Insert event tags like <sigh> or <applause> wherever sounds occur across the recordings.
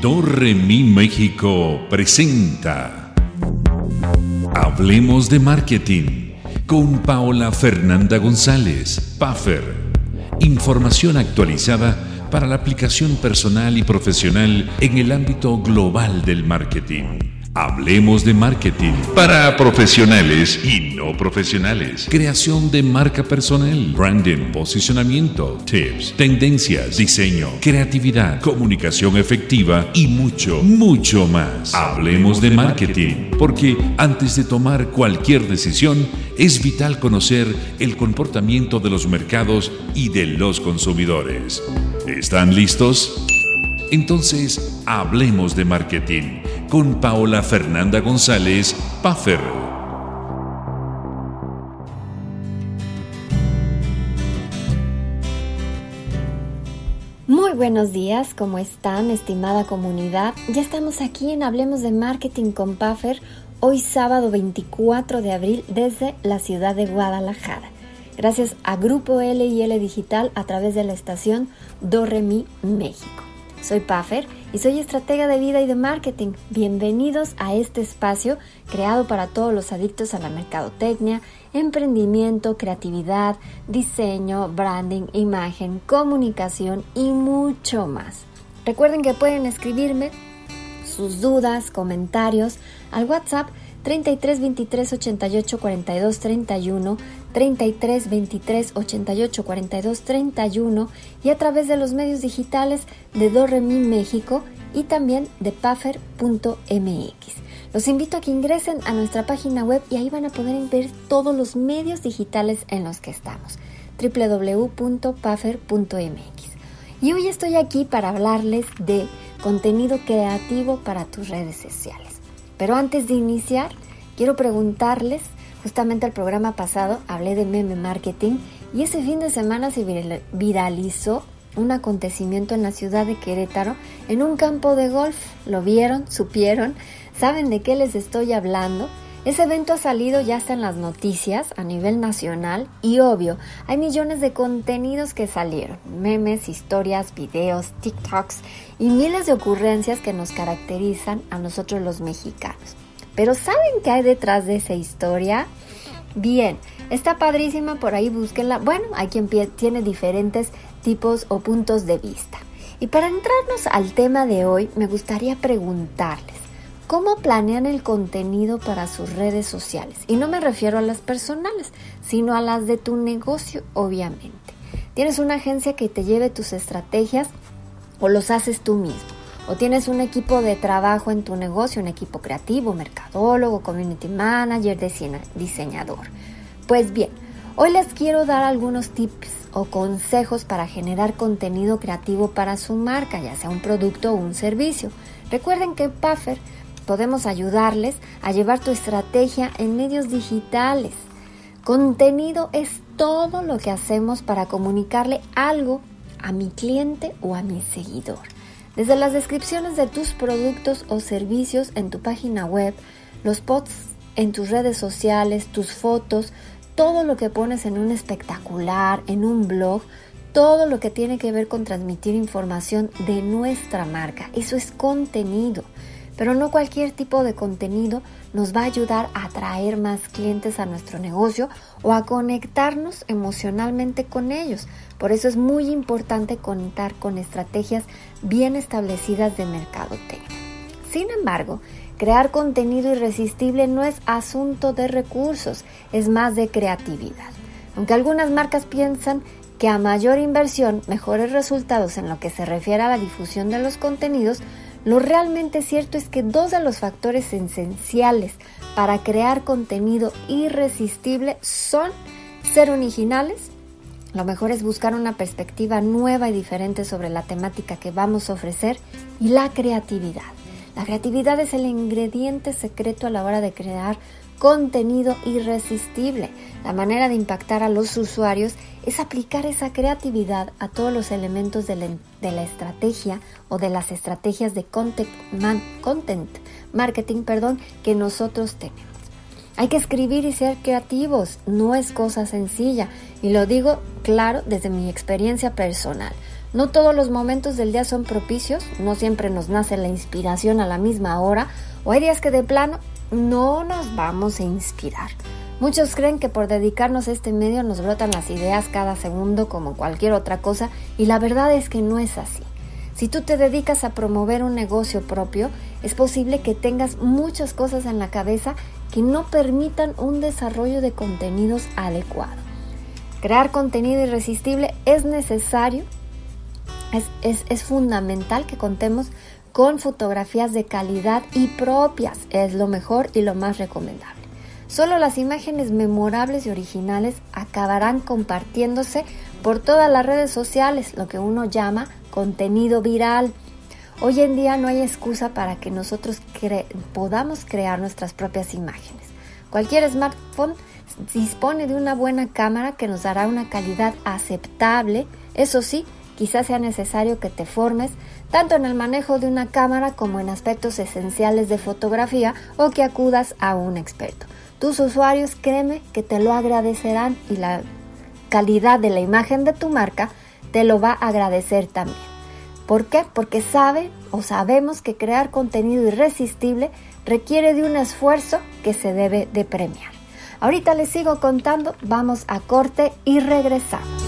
Dorremi México presenta Hablemos de Marketing con Paola Fernanda González, Puffer. Información actualizada para la aplicación personal y profesional en el ámbito global del marketing. Hablemos de marketing para profesionales y no profesionales. Creación de marca personal, branding, posicionamiento, tips, tendencias, diseño, creatividad, comunicación efectiva y mucho, mucho más. Hablemos de marketing porque antes de tomar cualquier decisión es vital conocer el comportamiento de los mercados y de los consumidores. ¿Están listos? Entonces, hablemos de marketing con Paola Fernanda González Paffer. Muy buenos días, ¿cómo están, estimada comunidad? Ya estamos aquí en Hablemos de Marketing con Puffer, hoy sábado 24 de abril desde la ciudad de Guadalajara. Gracias a Grupo L y L Digital a través de la estación Dorremi México. Soy Puffer y soy estratega de vida y de marketing. Bienvenidos a este espacio creado para todos los adictos a la mercadotecnia, emprendimiento, creatividad, diseño, branding, imagen, comunicación y mucho más. Recuerden que pueden escribirme sus dudas, comentarios al WhatsApp 33 23 88 42 31, 33 23 88 42 31 y a través de los medios digitales de Doremi México y también de puffer.mx. Los invito a que ingresen a nuestra página web y ahí van a poder ver todos los medios digitales en los que estamos www.puffer.mx. Y hoy estoy aquí para hablarles de contenido creativo para tus redes sociales. Pero antes de iniciar, quiero preguntarles, justamente el programa pasado hablé de meme marketing y ese fin de semana se viralizó un acontecimiento en la ciudad de Querétaro en un campo de golf. ¿Lo vieron? ¿Supieron? ¿Saben de qué les estoy hablando? Ese evento ha salido ya hasta en las noticias a nivel nacional y obvio, hay millones de contenidos que salieron, memes, historias, videos, TikToks y miles de ocurrencias que nos caracterizan a nosotros los mexicanos. Pero ¿saben qué hay detrás de esa historia? Bien, está padrísima, por ahí búsquenla. Bueno, hay quien tiene diferentes tipos o puntos de vista. Y para entrarnos al tema de hoy, me gustaría preguntarles, ¿Cómo planean el contenido para sus redes sociales? Y no me refiero a las personales, sino a las de tu negocio, obviamente. ¿Tienes una agencia que te lleve tus estrategias o los haces tú mismo? ¿O tienes un equipo de trabajo en tu negocio, un equipo creativo, mercadólogo, community manager, diseñador? Pues bien, hoy les quiero dar algunos tips o consejos para generar contenido creativo para su marca, ya sea un producto o un servicio. Recuerden que Puffer podemos ayudarles a llevar tu estrategia en medios digitales. Contenido es todo lo que hacemos para comunicarle algo a mi cliente o a mi seguidor. Desde las descripciones de tus productos o servicios en tu página web, los posts en tus redes sociales, tus fotos, todo lo que pones en un espectacular, en un blog, todo lo que tiene que ver con transmitir información de nuestra marca. Eso es contenido. Pero no cualquier tipo de contenido nos va a ayudar a atraer más clientes a nuestro negocio o a conectarnos emocionalmente con ellos. Por eso es muy importante contar con estrategias bien establecidas de mercadotecnia. Sin embargo, crear contenido irresistible no es asunto de recursos, es más de creatividad. Aunque algunas marcas piensan que a mayor inversión, mejores resultados en lo que se refiere a la difusión de los contenidos, lo realmente cierto es que dos de los factores esenciales para crear contenido irresistible son ser originales, lo mejor es buscar una perspectiva nueva y diferente sobre la temática que vamos a ofrecer y la creatividad. La creatividad es el ingrediente secreto a la hora de crear contenido irresistible. La manera de impactar a los usuarios es aplicar esa creatividad a todos los elementos de la, estrategia o de las estrategias de content, marketing perdón, que nosotros tenemos. Hay que escribir y ser creativos, no es cosa sencilla y lo digo claro desde mi experiencia personal. No todos los momentos del día son propicios, no siempre nos nace la inspiración a la misma hora, o hay días que de plano no nos vamos a inspirar. Muchos creen que por dedicarnos a este medio nos brotan las ideas cada segundo como cualquier otra cosa y la verdad es que no es así. Si tú te dedicas a promover un negocio propio, es posible que tengas muchas cosas en la cabeza que no permitan un desarrollo de contenidos adecuado. Crear contenido irresistible es necesario, es, es fundamental que contemos con fotografías de calidad y propias, es lo mejor y lo más recomendable. Solo las imágenes memorables y originales acabarán compartiéndose por todas las redes sociales, lo que uno llama contenido viral. Hoy en día no hay excusa para que nosotros podamos crear nuestras propias imágenes. Cualquier smartphone dispone de una buena cámara que nos dará una calidad aceptable. Eso sí, quizás sea necesario que te formes tanto en el manejo de una cámara como en aspectos esenciales de fotografía o que acudas a un experto. Tus usuarios, créeme que te lo agradecerán y la calidad de la imagen de tu marca te lo va a agradecer también. ¿Por qué? Porque sabe o sabemos que crear contenido irresistible requiere de un esfuerzo que se debe de premiar. Ahorita les sigo contando, vamos a corte y regresamos.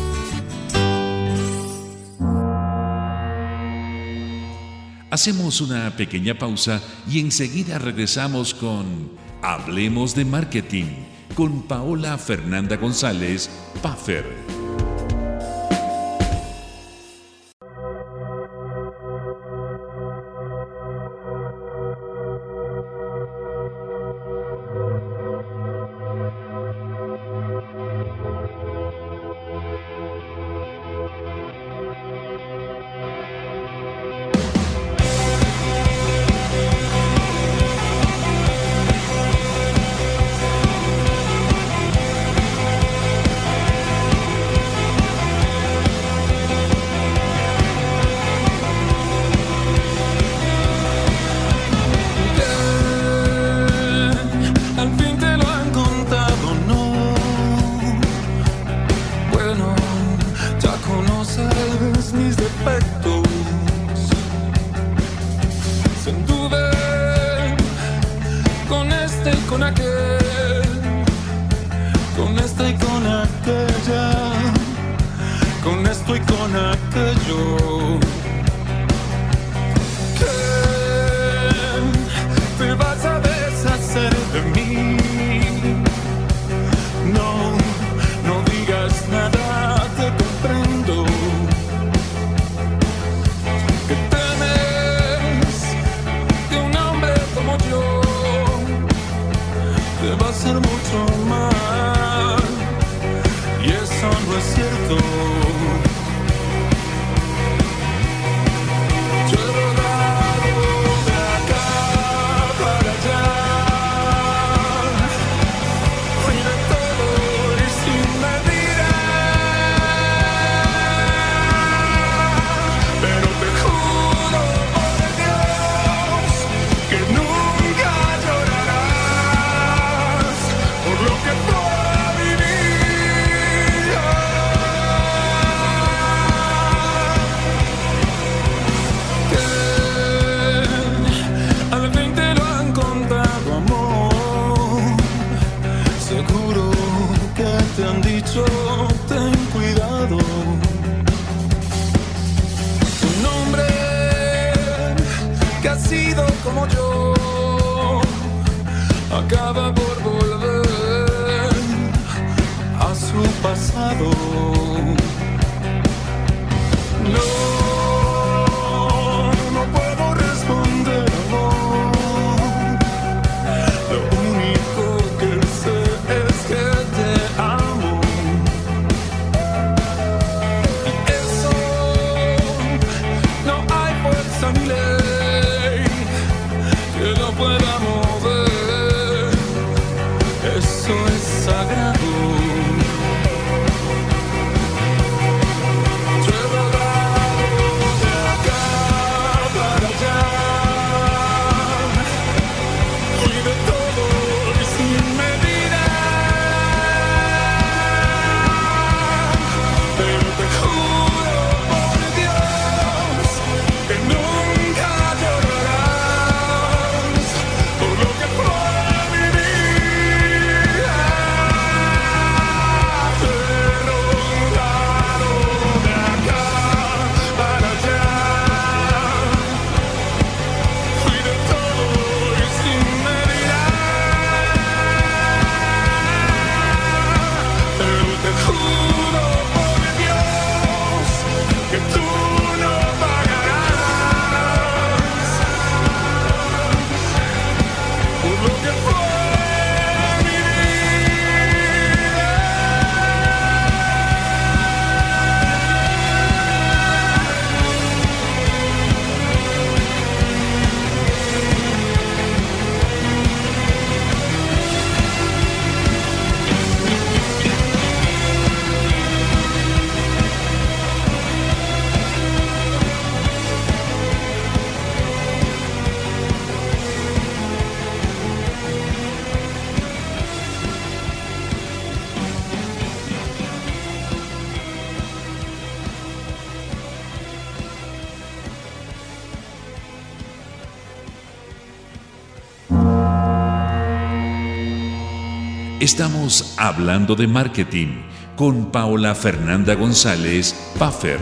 Hacemos una pequeña pausa y enseguida regresamos con Hablemos de Marketing con Paola Fernanda González, Puffer. no. Bueno, ya conoces mis defectos. Sin duda, con este y con aquel, con este y con aquella, con esto y con aquello Estamos hablando de marketing con Paola Fernanda González Puffer.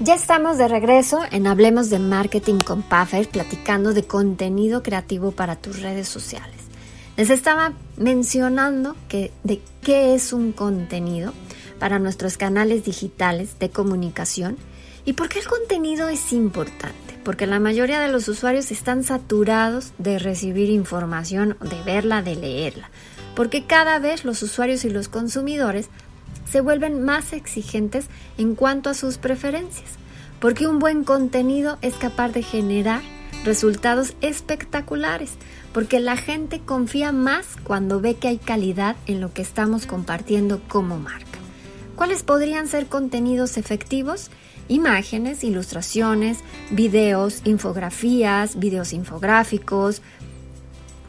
Ya estamos de regreso en Hablemos de Marketing con Puffer, platicando de contenido creativo para tus redes sociales. Les estaba mencionando que de qué es un contenido para nuestros canales digitales de comunicación ¿Y por qué el contenido es importante? Porque la mayoría de los usuarios están saturados de recibir información, de verla, de leerla. Porque cada vez los usuarios y los consumidores se vuelven más exigentes en cuanto a sus preferencias. Porque un buen contenido es capaz de generar resultados espectaculares. Porque la gente confía más cuando ve que hay calidad en lo que estamos compartiendo como marca. ¿Cuáles podrían ser contenidos efectivos? Imágenes, ilustraciones, videos, infografías, videos infográficos,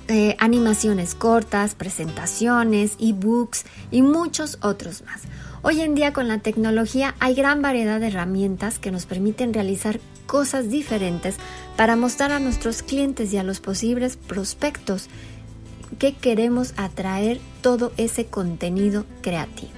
eh, animaciones cortas, presentaciones, ebooks y muchos otros más. Hoy en día con la tecnología hay gran variedad de herramientas que nos permiten realizar cosas diferentes para mostrar a nuestros clientes y a los posibles prospectos que queremos atraer todo ese contenido creativo.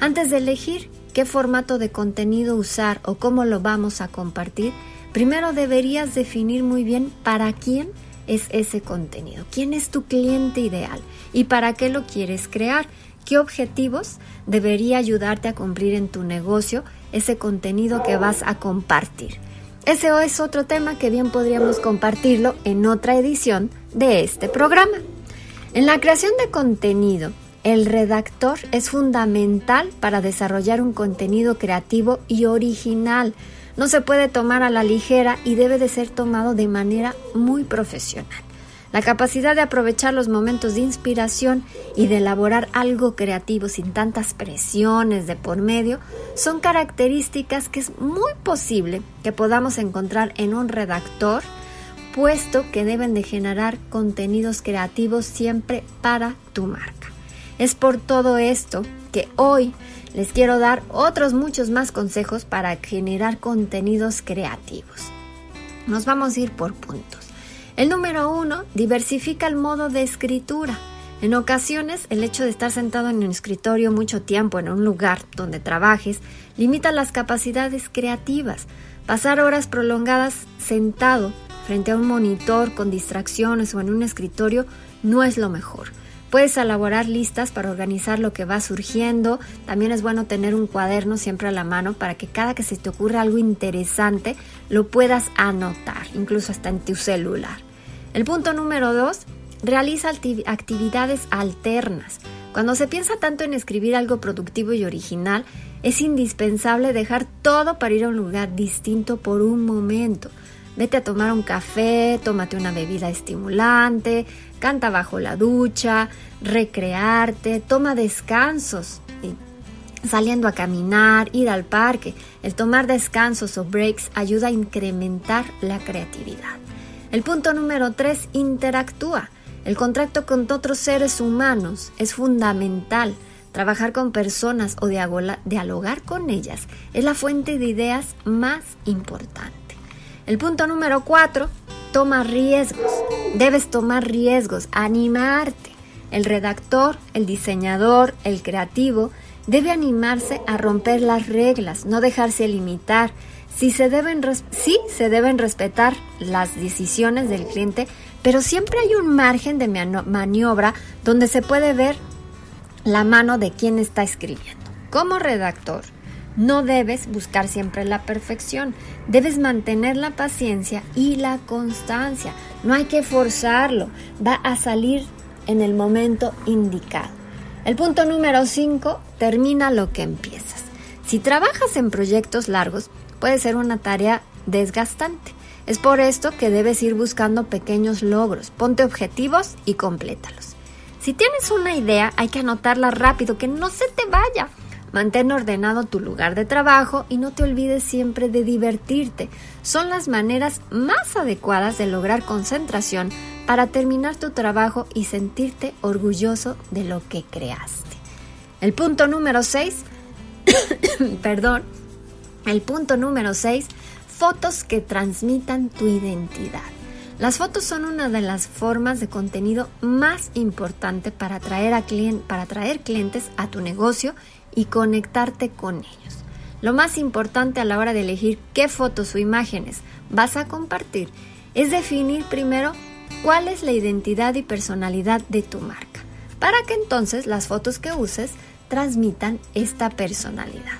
Antes de elegir qué formato de contenido usar o cómo lo vamos a compartir, primero deberías definir muy bien para quién es ese contenido, quién es tu cliente ideal y para qué lo quieres crear, qué objetivos debería ayudarte a cumplir en tu negocio ese contenido que vas a compartir. Ese es otro tema que bien podríamos compartirlo en otra edición de este programa. En la creación de contenido, el redactor es fundamental para desarrollar un contenido creativo y original. No se puede tomar a la ligera y debe de ser tomado de manera muy profesional. La capacidad de aprovechar los momentos de inspiración y de elaborar algo creativo sin tantas presiones de por medio son características que es muy posible que podamos encontrar en un redactor, puesto que deben de generar contenidos creativos siempre para tu marca. Es por todo esto que hoy les quiero dar otros muchos más consejos para generar contenidos creativos. Nos vamos a ir por puntos. El número uno, diversifica el modo de escritura. En ocasiones, el hecho de estar sentado en un escritorio mucho tiempo en un lugar donde trabajes limita las capacidades creativas. Pasar horas prolongadas sentado frente a un monitor con distracciones o en un escritorio no es lo mejor. Puedes elaborar listas para organizar lo que va surgiendo. También es bueno tener un cuaderno siempre a la mano para que cada que se te ocurra algo interesante lo puedas anotar, incluso hasta en tu celular. El punto número dos, realiza actividades alternas. Cuando se piensa tanto en escribir algo productivo y original, es indispensable dejar todo para ir a un lugar distinto por un momento. Vete a tomar un café, tómate una bebida estimulante, canta bajo la ducha, recrearte, toma descansos, saliendo a caminar, ir al parque. El tomar descansos o breaks ayuda a incrementar la creatividad. El punto número 3, interactúa. El contacto con otros seres humanos es fundamental. Trabajar con personas o dialogar con ellas es la fuente de ideas más importante. El punto número cuatro, toma riesgos. Debes tomar riesgos, animarte. El redactor, el diseñador, el creativo debe animarse a romper las reglas, no dejarse limitar. Sí se deben, sí se deben respetar las decisiones del cliente, pero siempre hay un margen de maniobra donde se puede ver la mano de quien está escribiendo. Como redactor, no debes buscar siempre la perfección, debes mantener la paciencia y la constancia. No hay que forzarlo, va a salir en el momento indicado. El punto número 5, termina lo que empiezas. Si trabajas en proyectos largos, puede ser una tarea desgastante. Es por esto que debes ir buscando pequeños logros, ponte objetivos y complétalos. Si tienes una idea, hay que anotarla rápido, que no se te vaya. Mantén ordenado tu lugar de trabajo y no te olvides siempre de divertirte. Son las maneras más adecuadas de lograr concentración para terminar tu trabajo y sentirte orgulloso de lo que creaste. El punto número 6, <coughs> perdón, el punto número 6, fotos que transmitan tu identidad. Las fotos son una de las formas de contenido más importante para atraer, a para clientes a tu negocio y conectarte con ellos. Lo más importante a la hora de elegir qué fotos o imágenes vas a compartir es definir primero cuál es la identidad y personalidad de tu marca, para que entonces las fotos que uses transmitan esta personalidad.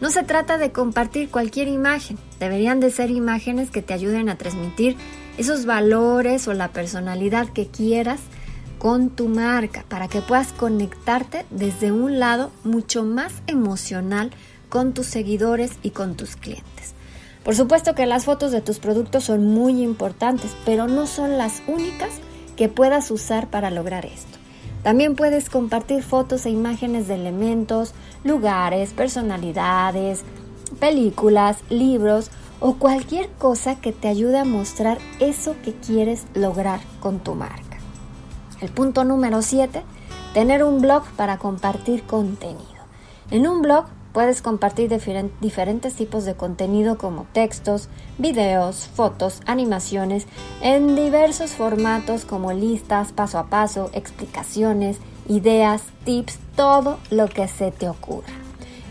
No se trata de compartir cualquier imagen, deberían de ser imágenes que te ayuden a transmitir esos valores o la personalidad que quieras con tu marca para que puedas conectarte desde un lado mucho más emocional con tus seguidores y con tus clientes. Por supuesto que las fotos de tus productos son muy importantes, pero no son las únicas que puedas usar para lograr esto. También puedes compartir fotos e imágenes de elementos, lugares, personalidades, películas, libros o cualquier cosa que te ayude a mostrar eso que quieres lograr con tu marca. El punto número 7, tener un blog para compartir contenido. En un blog puedes compartir diferentes tipos de contenido como textos, videos, fotos, animaciones, en diversos formatos como listas, paso a paso, explicaciones, ideas, tips, todo lo que se te ocurra.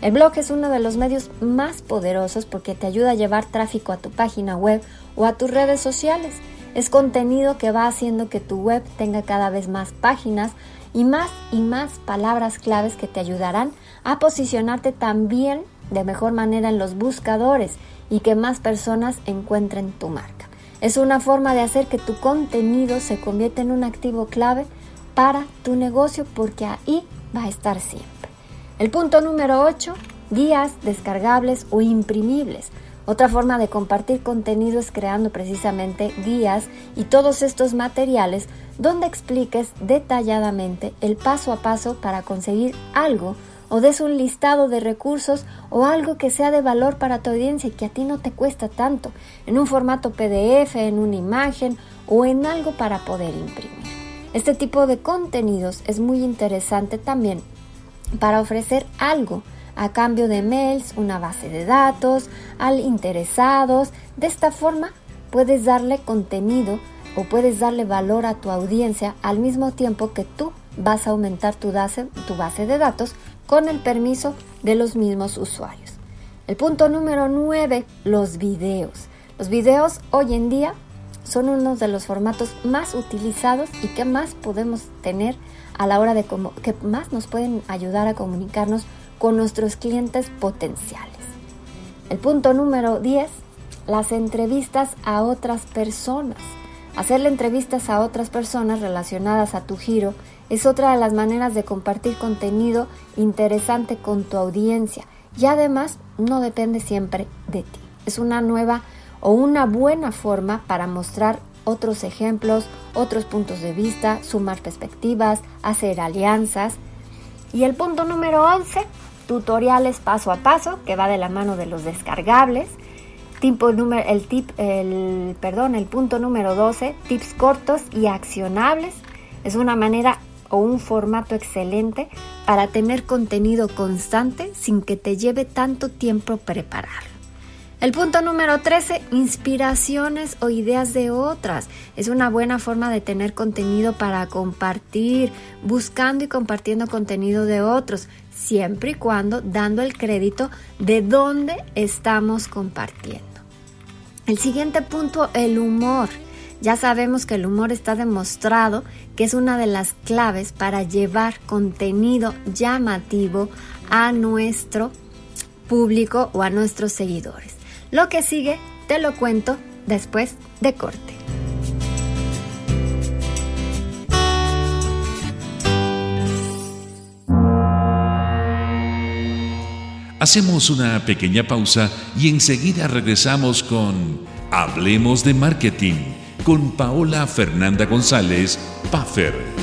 El blog es uno de los medios más poderosos porque te ayuda a llevar tráfico a tu página web o a tus redes sociales. Es contenido que va haciendo que tu web tenga cada vez más páginas y más y más palabras claves que te ayudarán a posicionarte también de mejor manera en los buscadores y que más personas encuentren tu marca. Es una forma de hacer que tu contenido se convierta en un activo clave para tu negocio porque ahí va a estar siempre. El punto número 8, guías descargables o imprimibles. Otra forma de compartir contenido es creando precisamente guías y todos estos materiales donde expliques detalladamente el paso a paso para conseguir algo o des un listado de recursos o algo que sea de valor para tu audiencia y que a ti no te cuesta tanto, en un formato PDF, en una imagen o en algo para poder imprimir. Este tipo de contenidos es muy interesante también para ofrecer algo a cambio de mails, una base de datos, al interesados. De esta forma puedes darle contenido o puedes darle valor a tu audiencia al mismo tiempo que tú vas a aumentar tu base, tu base de datos con el permiso de los mismos usuarios. El punto número 9, los videos. Los videos hoy en día son uno de los formatos más utilizados y que más podemos tener a la hora de que más nos pueden ayudar a comunicarnos con nuestros clientes potenciales. El punto número 10, las entrevistas a otras personas. Hacerle entrevistas a otras personas relacionadas a tu giro es otra de las maneras de compartir contenido interesante con tu audiencia y además no depende siempre de ti. Es una nueva o una buena forma para mostrar otros ejemplos, otros puntos de vista, sumar perspectivas, hacer alianzas. Y el punto número 11, tutoriales paso a paso, que va de la mano de los descargables. el, tip, el, perdón, el punto número 12, tips cortos y accionables. Es una manera o un formato excelente para tener contenido constante sin que te lleve tanto tiempo prepararlo. El punto número 13, inspiraciones o ideas de otras. Es una buena forma de tener contenido para compartir, buscando y compartiendo contenido de otros, siempre y cuando dando el crédito de dónde estamos compartiendo. El siguiente punto, el humor. Ya sabemos que el humor está demostrado que es una de las claves para llevar contenido llamativo a nuestro público o a nuestros seguidores. Lo que sigue te lo cuento después de corte. Hacemos una pequeña pausa y enseguida regresamos con Hablemos de Marketing con Paola Fernanda González, Puffer.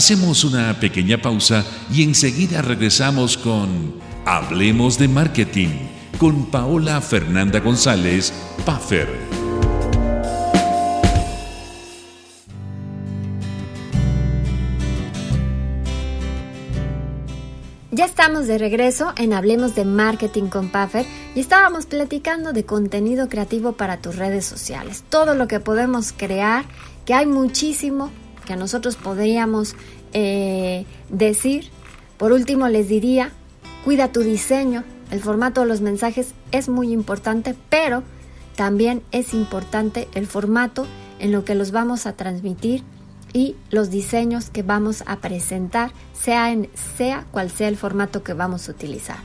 Hacemos una pequeña pausa y enseguida regresamos con Hablemos de Marketing con Paola Fernanda González, Puffer. Ya estamos de regreso en Hablemos de Marketing con Puffer y estábamos platicando de contenido creativo para tus redes sociales. Todo lo que podemos crear, que hay muchísimo nosotros podríamos eh, decir. Por último, les diría, cuida tu diseño. El formato de los mensajes es muy importante, pero también es importante el formato en lo que los vamos a transmitir y los diseños que vamos a presentar, sea, en, sea cual sea el formato que vamos a utilizar.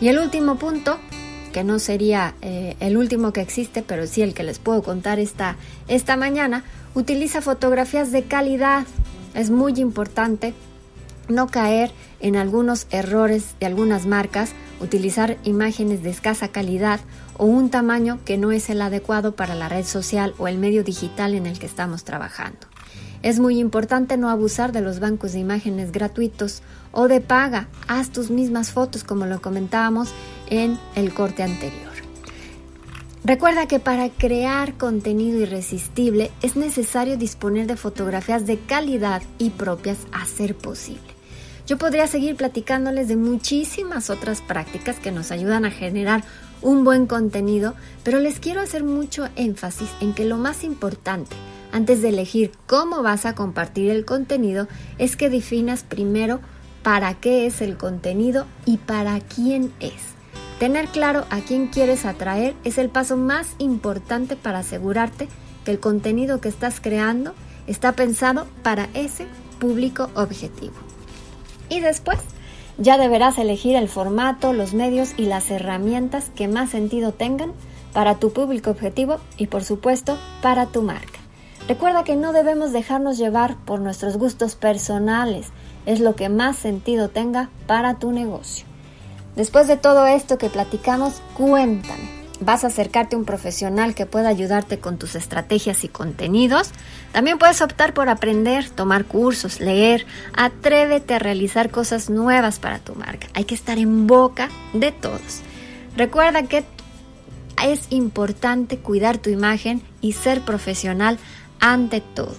Y el último punto, que no sería eh, el último que existe, pero sí el que les puedo contar esta, esta mañana, Utiliza fotografías de calidad. Es muy importante no caer en algunos errores de algunas marcas, utilizar imágenes de escasa calidad o un tamaño que no es el adecuado para la red social o el medio digital en el que estamos trabajando. Es muy importante no abusar de los bancos de imágenes gratuitos o de paga. Haz tus mismas fotos como lo comentábamos en el corte anterior. Recuerda que para crear contenido irresistible es necesario disponer de fotografías de calidad y propias a ser posible. Yo podría seguir platicándoles de muchísimas otras prácticas que nos ayudan a generar un buen contenido, pero les quiero hacer mucho énfasis en que lo más importante antes de elegir cómo vas a compartir el contenido es que definas primero para qué es el contenido y para quién es. Tener claro a quién quieres atraer es el paso más importante para asegurarte que el contenido que estás creando está pensado para ese público objetivo. Y después, ya deberás elegir el formato, los medios y las herramientas que más sentido tengan para tu público objetivo y por supuesto para tu marca. Recuerda que no debemos dejarnos llevar por nuestros gustos personales, es lo que más sentido tenga para tu negocio. Después de todo esto que platicamos, cuéntame. ¿Vas a acercarte a un profesional que pueda ayudarte con tus estrategias y contenidos? También puedes optar por aprender, tomar cursos, leer. Atrévete a realizar cosas nuevas para tu marca. Hay que estar en boca de todos. Recuerda que es importante cuidar tu imagen y ser profesional ante todo.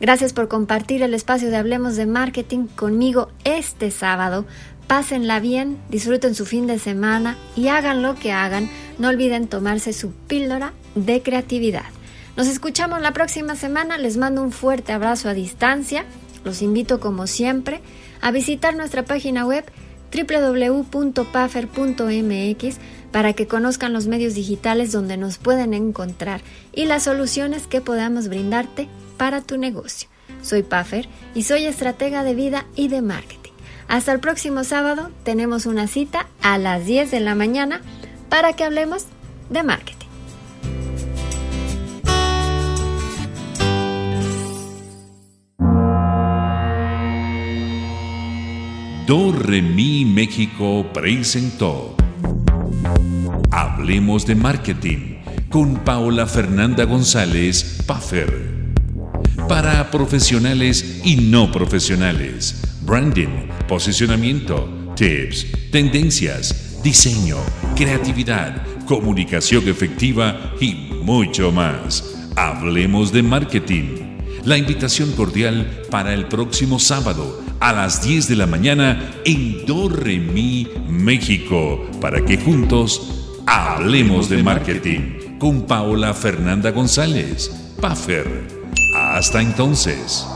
Gracias por compartir el espacio de Hablemos de Marketing conmigo este sábado Pásenla bien, disfruten su fin de semana y hagan lo que hagan, no olviden tomarse su píldora de creatividad. Nos escuchamos la próxima semana, les mando un fuerte abrazo a distancia, los invito como siempre a visitar nuestra página web www.puffer.mx para que conozcan los medios digitales donde nos pueden encontrar y las soluciones que podamos brindarte para tu negocio. Soy Puffer y soy estratega de vida y de marketing. Hasta el próximo sábado tenemos una cita a las 10 de la mañana para que hablemos de marketing. Do Re Mi México presentó Hablemos de Marketing con Paola Fernanda González Puffer. Para profesionales y no profesionales, branding, posicionamiento, tips, tendencias, diseño, creatividad, comunicación efectiva y mucho más. Hablemos de Marketing. La invitación cordial para el próximo sábado a las 10 de la mañana en Do Re Mi México para que juntos hablemos de marketing con Paola Fernanda González, Puffer. Hasta entonces.